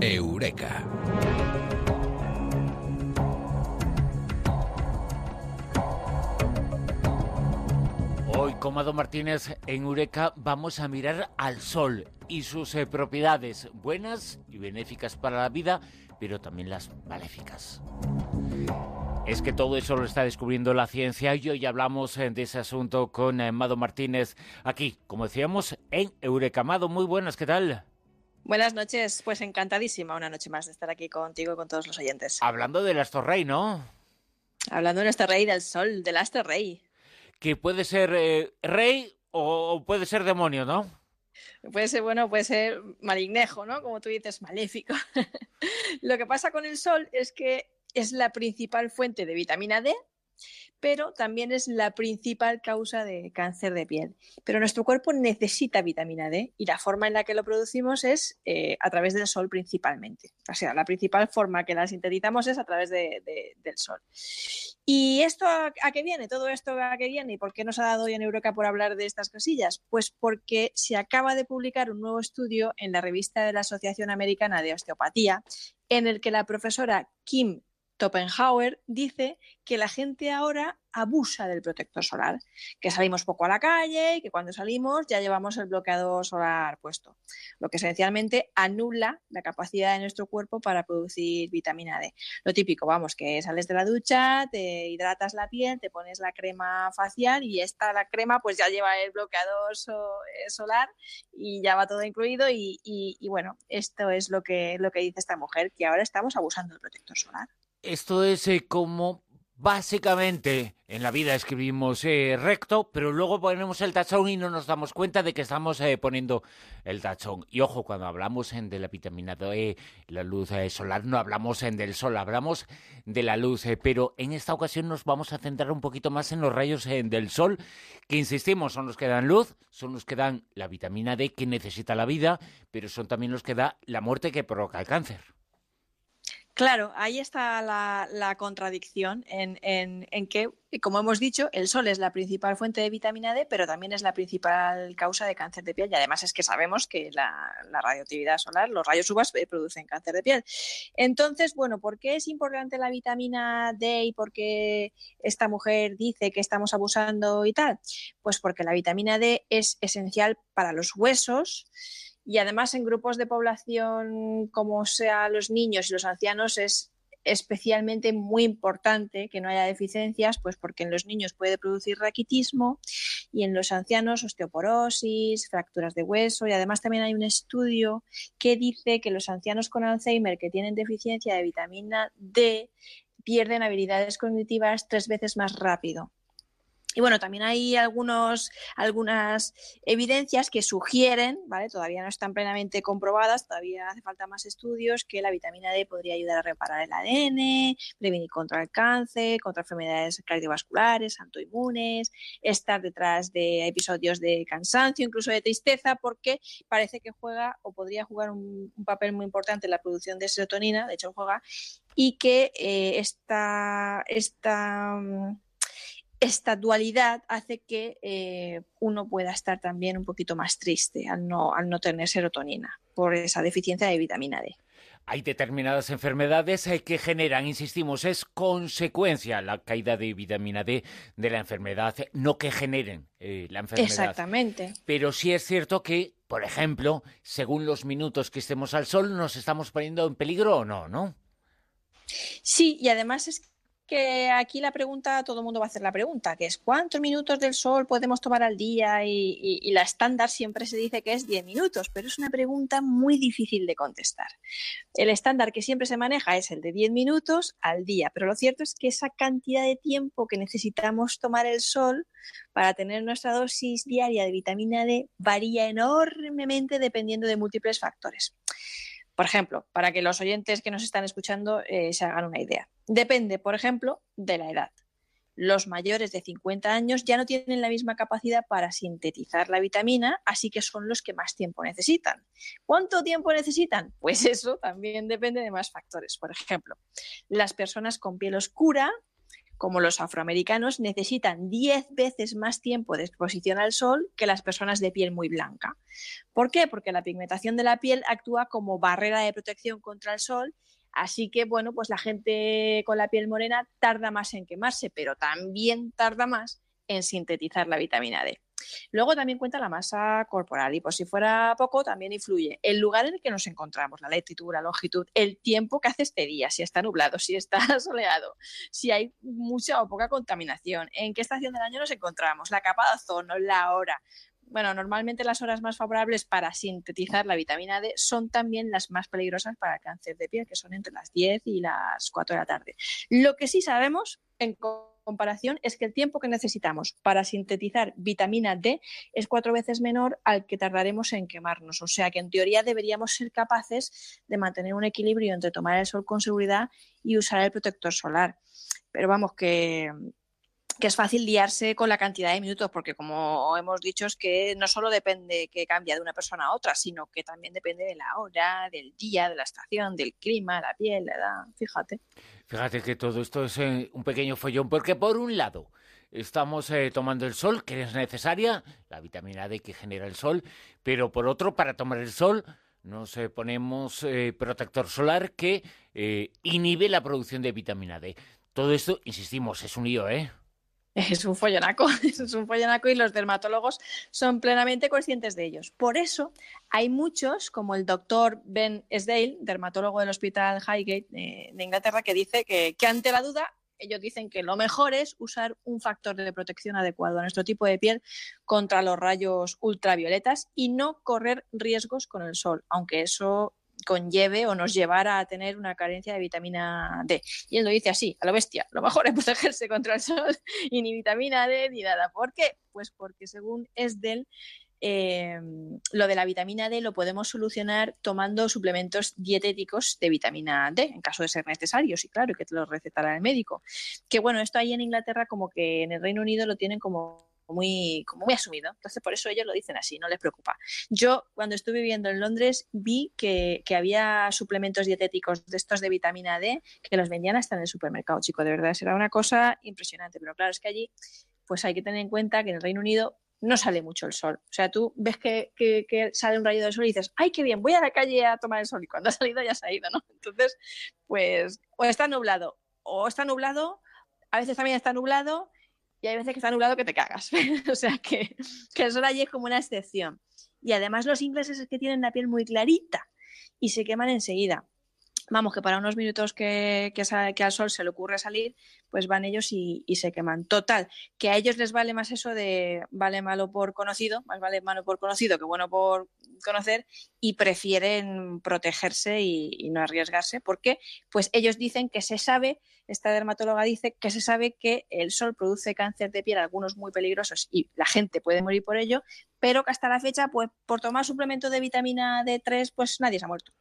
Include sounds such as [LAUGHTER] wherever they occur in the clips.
Eureka. Hoy, con Mado Martínez en Eureka, vamos a mirar al sol y sus eh, propiedades buenas y benéficas para la vida, pero también las maléficas. Es que todo eso lo está descubriendo la ciencia y hoy hablamos eh, de ese asunto con eh, Mado Martínez aquí, como decíamos, en Eureka. Mado, muy buenas, ¿qué tal? Buenas noches, pues encantadísima una noche más de estar aquí contigo y con todos los oyentes. Hablando del astro rey, ¿no? Hablando de nuestro rey del sol, del astro rey. Que puede ser eh, rey o puede ser demonio, ¿no? Puede ser bueno, puede ser malignejo, ¿no? Como tú dices, maléfico. [LAUGHS] Lo que pasa con el sol es que es la principal fuente de vitamina D, pero también es la principal causa de cáncer de piel. Pero nuestro cuerpo necesita vitamina D y la forma en la que lo producimos es eh, a través del sol principalmente. O sea, la principal forma que la sintetizamos es a través de, de, del sol. ¿Y esto a, a, qué viene? ¿Todo esto a qué viene? ¿Y por qué nos ha dado hoy en Eureka por hablar de estas cosillas? Pues porque se acaba de publicar un nuevo estudio en la revista de la Asociación Americana de Osteopatía en el que la profesora Kim Topenhauer dice que la gente ahora abusa del protector solar, que salimos poco a la calle y que cuando salimos ya llevamos el bloqueador solar puesto, lo que esencialmente anula la capacidad de nuestro cuerpo para producir vitamina D. Lo típico, vamos, que sales de la ducha, te hidratas la piel, te pones la crema facial y esta la crema pues ya lleva el bloqueador so solar y ya va todo incluido y, y, y bueno, esto es lo que, lo que dice esta mujer, que ahora estamos abusando del protector solar. Esto es eh, como básicamente en la vida escribimos eh, recto, pero luego ponemos el tachón y no nos damos cuenta de que estamos eh, poniendo el tachón. Y ojo, cuando hablamos en de la vitamina D, la luz eh, solar, no hablamos en del sol, hablamos de la luz. Eh, pero en esta ocasión nos vamos a centrar un poquito más en los rayos eh, del sol, que insistimos, son los que dan luz, son los que dan la vitamina D que necesita la vida, pero son también los que da la muerte que provoca el cáncer. Claro, ahí está la, contradicción en, que, como hemos dicho, el sol es la principal fuente de vitamina D, pero también es la principal causa de cáncer de piel. Y además es que sabemos que la, radioactividad solar, los rayos UVA, producen cáncer de piel. Entonces, bueno, ¿por qué es importante la vitamina D y por qué esta mujer dice que estamos abusando y tal? Pues porque la vitamina D es esencial para los huesos y además en grupos de población como sea los niños y los ancianos es especialmente muy importante que no haya deficiencias, pues porque en los niños puede producir raquitismo y en los ancianos osteoporosis, fracturas de hueso y además también hay un estudio que dice que los ancianos con Alzheimer que tienen deficiencia de vitamina D pierden habilidades cognitivas tres veces más rápido. Y bueno, también hay algunos, algunas evidencias que sugieren, ¿vale? Todavía no están plenamente comprobadas, todavía hace falta más estudios, que la vitamina D podría ayudar a reparar el ADN, prevenir contra el cáncer, contra enfermedades cardiovasculares, autoinmunes, estar detrás de episodios de cansancio, incluso de tristeza, porque parece que juega o podría jugar un, papel muy importante en la producción de serotonina, de hecho juega, y que eh, esta, esta esta dualidad hace que eh, uno pueda estar también un poquito más triste al no, al no tener serotonina por esa deficiencia de vitamina D. Hay determinadas enfermedades eh, que generan, insistimos, es consecuencia la caída de vitamina D de la enfermedad, no que generen eh, la enfermedad. Exactamente. Pero sí es cierto que, por ejemplo, según los minutos que estemos al sol, nos estamos poniendo en peligro o no, ¿no? Sí, y además es que aquí la pregunta, todo el mundo va a hacer la pregunta, que es ¿cuántos minutos del sol podemos tomar al día? Y, y, la estándar siempre se dice que es 10 minutos, pero es una pregunta muy difícil de contestar. El estándar que siempre se maneja es el de 10 minutos al día, pero lo cierto es que esa cantidad de tiempo que necesitamos tomar el sol para tener nuestra dosis diaria de vitamina D varía enormemente dependiendo de múltiples factores. Por ejemplo, para que los oyentes que nos están escuchando eh, se hagan una idea. Depende, por ejemplo, de la edad. Los mayores de 50 años ya no tienen la misma capacidad para sintetizar la vitamina, así que son los que más tiempo necesitan. ¿Cuánto tiempo necesitan? Pues eso también depende de más factores. Por ejemplo, las personas con piel oscura como los afroamericanos, necesitan 10 veces más tiempo de exposición al sol que las personas de piel muy blanca. ¿Por qué? Porque la pigmentación de la piel actúa como barrera de protección contra el sol Así que, bueno, pues la gente con la piel morena tarda más en quemarse, pero también tarda más en sintetizar la vitamina D. Luego también cuenta la masa corporal y por si fuera poco también influye el lugar en el que nos encontramos, la latitud, la longitud, el tiempo que hace este día, si está nublado, si está [LAUGHS] soleado, si hay mucha o poca contaminación, en qué estación del año nos encontramos, la capa de ozono, la hora. Bueno, normalmente las horas más favorables para sintetizar la vitamina D son también las más peligrosas para el cáncer de piel, que son entre las 10 y las 4 de la tarde. Lo que sí sabemos en comparación es que el tiempo que necesitamos para sintetizar vitamina D es cuatro veces menor al que tardaremos en quemarnos. O sea que en teoría deberíamos ser capaces de mantener un equilibrio entre tomar el sol con seguridad y usar el protector solar. Pero vamos, que, que es fácil liarse con la cantidad de minutos, porque como hemos dicho, es que no solo depende que cambia de una persona a otra, sino que también depende de la hora, del día, de la estación, del clima, la piel, la edad, fíjate. Fíjate que todo esto es eh, un pequeño follón, porque por un lado estamos eh, tomando el sol, que es necesaria, la vitamina D que genera el sol, pero por otro, para tomar el sol, nos eh, ponemos protector solar que inhibe la producción de vitamina D. Todo esto, insistimos, es un lío, ¿eh? [LAUGHS] Es un follonaco, [LAUGHS] es un follonaco y los dermatólogos son plenamente conscientes de ellos. Por eso hay muchos, como el doctor Ben Sdale, dermatólogo del Hospital Highgate de, Inglaterra, que dice que, que ante la duda ellos dicen que lo mejor es usar un factor de protección adecuado a nuestro tipo de piel contra los rayos ultravioletas y no correr riesgos con el sol, aunque eso conlleve o nos llevara a tener una carencia de vitamina D. Y él lo dice así, a lo bestia, lo mejor es protegerse contra el sol [LAUGHS] y ni vitamina D ni nada. ¿Por qué? Pues porque según Esdel, eh, lo de la vitamina D lo podemos solucionar tomando suplementos dietéticos de vitamina D, en caso de ser necesarios, y claro, que te lo recetará el médico. Que bueno, esto ahí en Inglaterra como que en el Reino Unido lo tienen como muy, como muy asumido. Entonces, por eso ellos lo dicen así, no les preocupa. Yo, cuando estuve viviendo en Londres, vi que, que, había suplementos dietéticos de estos de vitamina D que los vendían hasta en el supermercado, chico. De verdad, era una cosa impresionante. Pero claro, es que allí, pues hay que tener en cuenta que en el Reino Unido no sale mucho el sol. O sea, tú ves que, que, que, sale un rayo de sol y dices, ay, qué bien, voy a la calle a tomar el sol. Y cuando ha salido, ya se ha ido, ¿no? Entonces, pues, o está nublado, o está nublado, a veces también está nublado, y hay veces que está nublado que te cagas. [LAUGHS] o sea que, que el sol allí es como una excepción. Y además los ingleses es que tienen la piel muy clarita y se queman enseguida. Vamos, que para unos minutos que, que, al sol se le ocurre salir, pues van ellos y, y, se queman. Total, que a ellos les vale más eso de vale malo por conocido, más vale malo por conocido que bueno por conocer, y prefieren protegerse y, no arriesgarse, porque pues ellos dicen que se sabe esta dermatóloga dice que se sabe que el sol produce cáncer de piel, algunos muy peligrosos, y la gente puede morir por ello, pero que hasta la fecha, pues por tomar suplemento de vitamina D3, pues nadie se ha muerto.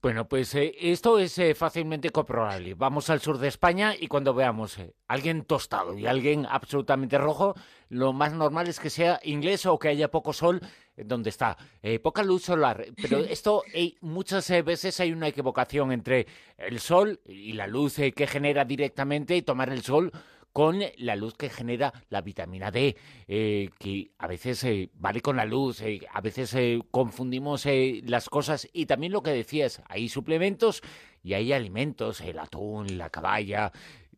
Bueno, pues eh, esto es eh, fácilmente comprobable. Vamos al sur de España y cuando veamos eh, alguien tostado y alguien absolutamente rojo, lo más normal es que sea inglés o que haya poco sol donde está. poca luz solar. Pero [LAUGHS] esto muchas veces hay una equivocación entre el sol y la luz que genera directamente y tomar el sol con la luz que genera la vitamina D, eh, que a veces eh, vale con la luz, eh, a veces confundimos las cosas. Y también lo que decías, hay suplementos y hay alimentos, el atún, la caballa,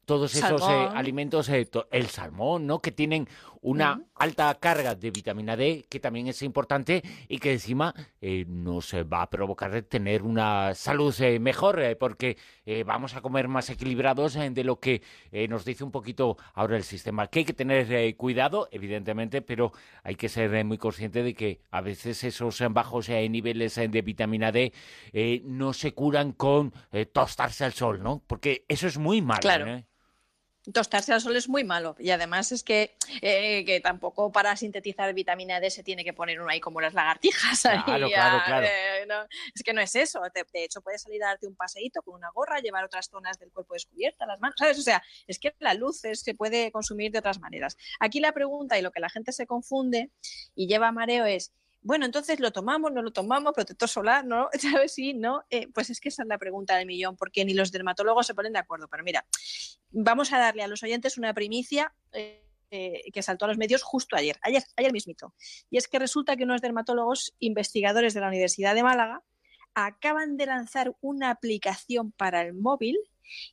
todos esos alimentos, el salmón, ¿no? Que tienen una alta carga de vitamina D, que también es importante y que encima eh, nos va a provocar tener una salud eh, mejor, eh, porque vamos a comer más equilibrados de lo que nos dice un poquito ahora el sistema. Que hay que tener cuidado, evidentemente, pero hay que ser muy consciente de que a veces esos bajos niveles de vitamina D no se curan con tostarse al sol, ¿no? Porque eso es muy malo. Claro tostarse al sol es muy malo y además es que, eh, que tampoco para sintetizar vitamina D se tiene que poner uno ahí como las lagartijas. Claro, claro, claro. Eh, es que no es eso. De, hecho, puedes salir a darte un paseíto con una gorra, llevar otras zonas del cuerpo descubiertas, las manos, ¿sabes? O sea, es que la luz se puede consumir de otras maneras. Aquí la pregunta y lo que la gente se confunde y lleva a mareo es Bueno, entonces lo tomamos, no lo tomamos, protector solar, ¿no? [LAUGHS] ¿Sabes? Sí, ¿no? Eh, pues es que esa es la pregunta del millón, porque ni los dermatólogos se ponen de acuerdo. Pero mira, vamos a darle a los oyentes una primicia. Eh, eh, que saltó a los medios justo ayer, ayer, ayer mismito. Y es que resulta que unos dermatólogos investigadores de la Universidad de Málaga acaban de lanzar una aplicación para el móvil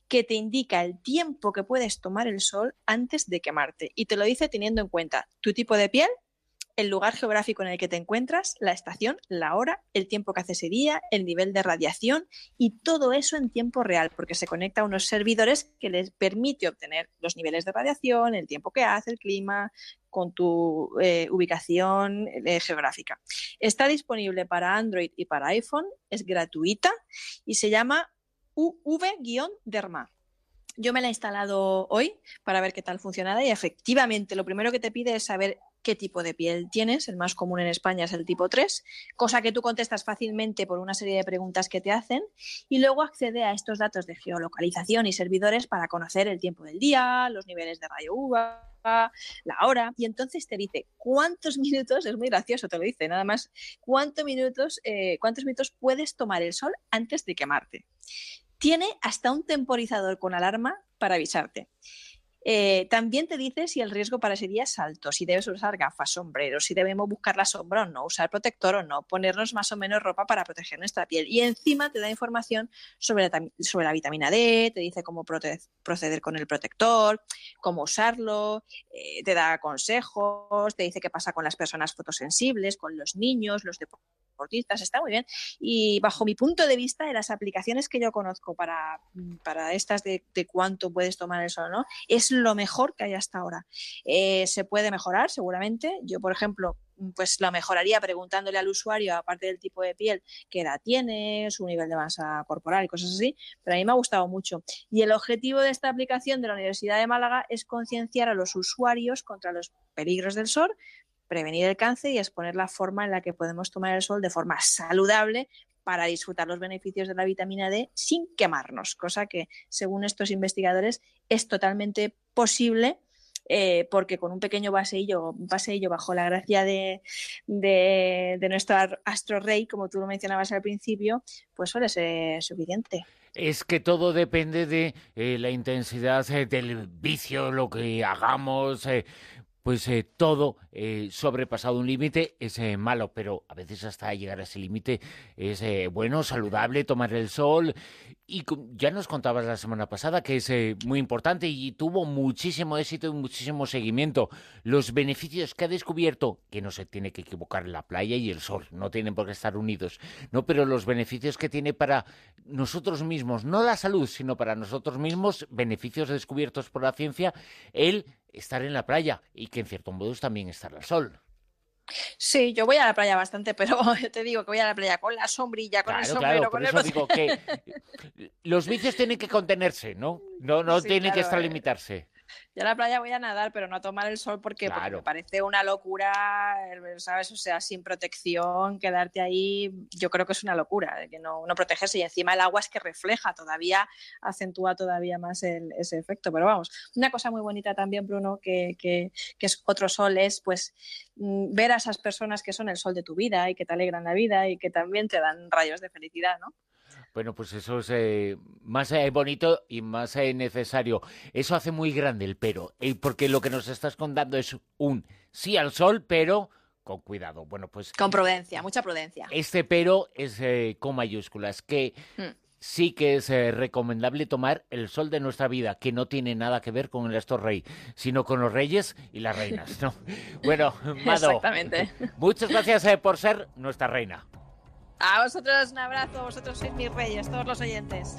que te indica el tiempo que puedes tomar el sol antes de quemarte. Y te lo dice teniendo en cuenta tu tipo de piel, el lugar geográfico en el que te encuentras, la estación, la hora, el tiempo que hace ese día, el nivel de radiación y todo eso en tiempo real, porque se conecta a unos servidores que les permite obtener los niveles de radiación, el tiempo que hace, el clima, con tu eh, ubicación eh, geográfica. Está disponible para Android y para iPhone, es gratuita y se llama UV-Derma. Yo me la he instalado hoy para ver qué tal funcionaba y efectivamente lo primero que te pide es saber qué tipo de piel tienes. El más común en España es el tipo 3, cosa que tú contestas fácilmente por una serie de preguntas que te hacen y luego accede a estos datos de geolocalización y servidores para conocer el tiempo del día, los niveles de rayo UVA, la hora, y entonces te dice cuántos [LAUGHS] minutos, es muy gracioso, te lo dice, nada más, cuántos minutos, eh, cuántos minutos puedes tomar el sol antes de quemarte. Tiene hasta un temporizador con alarma para avisarte. Eh, también te dice si el riesgo para ese día es alto, si debes usar gafas, sombreros, si debemos buscar la sombra o no, usar protector o no, ponernos más o menos ropa para proteger nuestra piel. Y encima te da información sobre la, sobre la vitamina D, te dice cómo proceder con el protector, cómo usarlo, eh, te da consejos, te dice qué pasa con las personas fotosensibles, con los niños, los deportistas está muy bien. Y bajo mi punto de vista, de las aplicaciones que yo conozco para, para estas de, cuánto puedes tomar el sol, ¿no? Es lo mejor que hay hasta ahora. Eh, se puede mejorar, seguramente. Yo, por ejemplo, pues lo mejoraría preguntándole al usuario, aparte del tipo de piel, qué edad tiene, su nivel de masa corporal y cosas así, pero a mí me ha gustado mucho. Y el objetivo de esta aplicación de la Universidad de Málaga es concienciar a los usuarios contra los peligros del sol, prevenir el cáncer y exponer la forma en la que podemos tomar el sol de forma saludable para disfrutar los beneficios de la vitamina D sin quemarnos, cosa que, según estos investigadores, es totalmente posible eh, porque con un pequeño vaseillo, un paseillo bajo la gracia de, nuestro astro rey, como tú lo mencionabas al principio, pues suele ser suficiente. Es que todo depende de eh, la intensidad eh, del vicio, lo que hagamos, pues eh, todo eh, sobrepasado un límite es eh, malo, pero a veces hasta llegar a ese límite es bueno, saludable, tomar el sol. Y ya nos contabas la semana pasada que es muy importante y tuvo muchísimo éxito y muchísimo seguimiento. Los beneficios que ha descubierto, que no se tiene que equivocar la playa y el sol, no tienen por qué estar unidos, no, pero los beneficios que tiene para nosotros mismos, no la salud, sino para nosotros mismos, beneficios descubiertos por la ciencia, él estar en la playa y que en cierto modo es también estar al sol. Sí, yo voy a la playa bastante, [LAUGHS] pero te digo que voy a la playa con la sombrilla, con el sombrero, con eso digo que [LAUGHS] los vicios tienen que contenerse, ¿no? No, no tienen que extralimitarse. Yo a la playa voy a nadar, pero no a tomar el sol porque, me parece una locura, ¿sabes? O sea, sin protección, quedarte ahí, yo creo que es una locura, que no, no protegerse. Y encima el agua es que refleja, todavía acentúa todavía más ese efecto. Pero vamos, una cosa muy bonita también, Bruno, que, que, que es otro sol, es pues mm, ver a esas personas que son el sol de tu vida y que te alegran la vida y que también te dan rayos de felicidad, ¿no? Bueno, pues eso es eh, más eh, bonito y más eh, necesario. Eso hace muy grande el pero, porque lo que nos estás contando es un sí al sol, pero con cuidado. Bueno, pues con prudencia, mucha prudencia. Este pero es con mayúsculas que hmm. sí que es recomendable tomar el sol de nuestra vida, que no tiene nada que ver con el Astor Rey, sino con los reyes y las reinas, ¿no? [LAUGHS] bueno, Mado, Exactamente. muchas gracias por ser nuestra reina. A vosotros un abrazo, vosotros sois mis reyes, todos los oyentes.